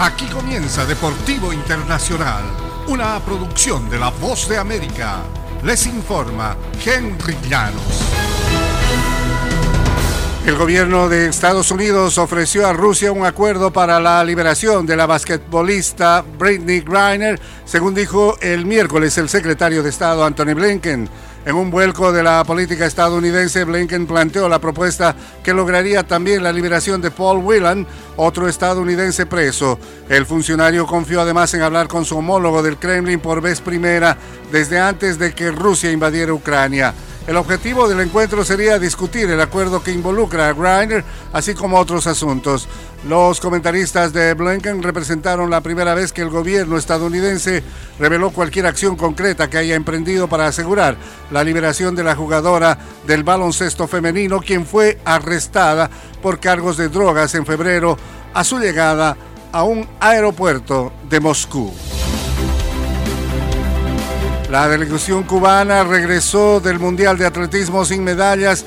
Aquí comienza Deportivo Internacional, una producción de La Voz de América. Les informa Henry Llanos. El gobierno de Estados Unidos ofreció a Rusia un acuerdo para la liberación de la basquetbolista Britney Griner, según dijo el miércoles el secretario de Estado Anthony Blinken. En un vuelco de la política estadounidense, Blinken planteó la propuesta que lograría también la liberación de Paul Whelan, otro estadounidense preso. El funcionario confió además en hablar con su homólogo del Kremlin por vez primera desde antes de que Rusia invadiera Ucrania. El objetivo del encuentro sería discutir el acuerdo que involucra a Griner, así como otros asuntos. Los comentaristas de Blinken representaron la primera vez que el gobierno estadounidense reveló cualquier acción concreta que haya emprendido para asegurar la liberación de la jugadora del baloncesto femenino, quien fue arrestada por cargos de drogas en febrero a su llegada a un aeropuerto de Moscú. La delegación cubana regresó del Mundial de Atletismo sin medallas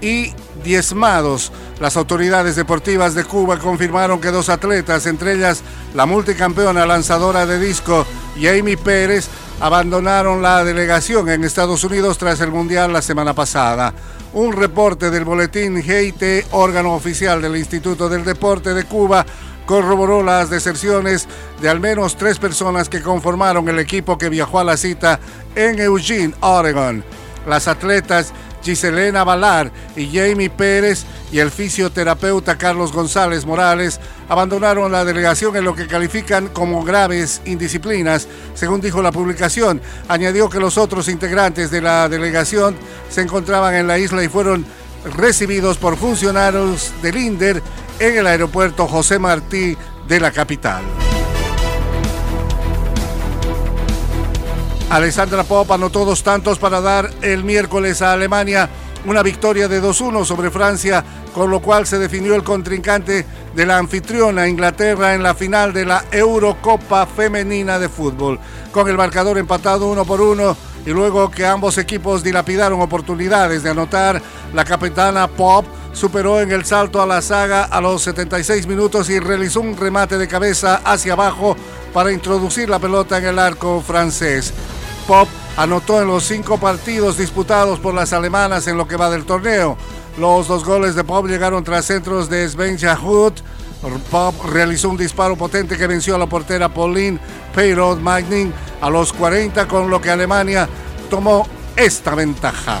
y diezmados. Las autoridades deportivas de Cuba confirmaron que dos atletas, entre ellas la multicampeona lanzadora de disco Jamie Pérez, abandonaron la delegación en Estados Unidos tras el Mundial la semana pasada. Un reporte del boletín GIT, órgano oficial del Instituto del Deporte de Cuba, corroboró las deserciones de al menos tres personas que conformaron el equipo que viajó a la cita en Eugene, Oregon. Las atletas Giselena Valar y Jamie Pérez y el fisioterapeuta Carlos González Morales abandonaron la delegación en lo que califican como graves indisciplinas, según dijo la publicación. Añadió que los otros integrantes de la delegación se encontraban en la isla y fueron recibidos por funcionarios del INDER en el aeropuerto José Martí de la capital. Alessandra Pop anotó dos tantos para dar el miércoles a Alemania una victoria de 2-1 sobre Francia, con lo cual se definió el contrincante de la anfitriona Inglaterra en la final de la Eurocopa Femenina de Fútbol. Con el marcador empatado uno por uno y luego que ambos equipos dilapidaron oportunidades de anotar, la capitana Pop superó en el salto a la saga a los 76 minutos y realizó un remate de cabeza hacia abajo para introducir la pelota en el arco francés. Pop anotó en los cinco partidos disputados por las alemanas en lo que va del torneo. Los dos goles de Pop llegaron tras centros de Sven Hood. Pop realizó un disparo potente que venció a la portera Pauline Peyrod Magnin a los 40, con lo que Alemania tomó esta ventaja.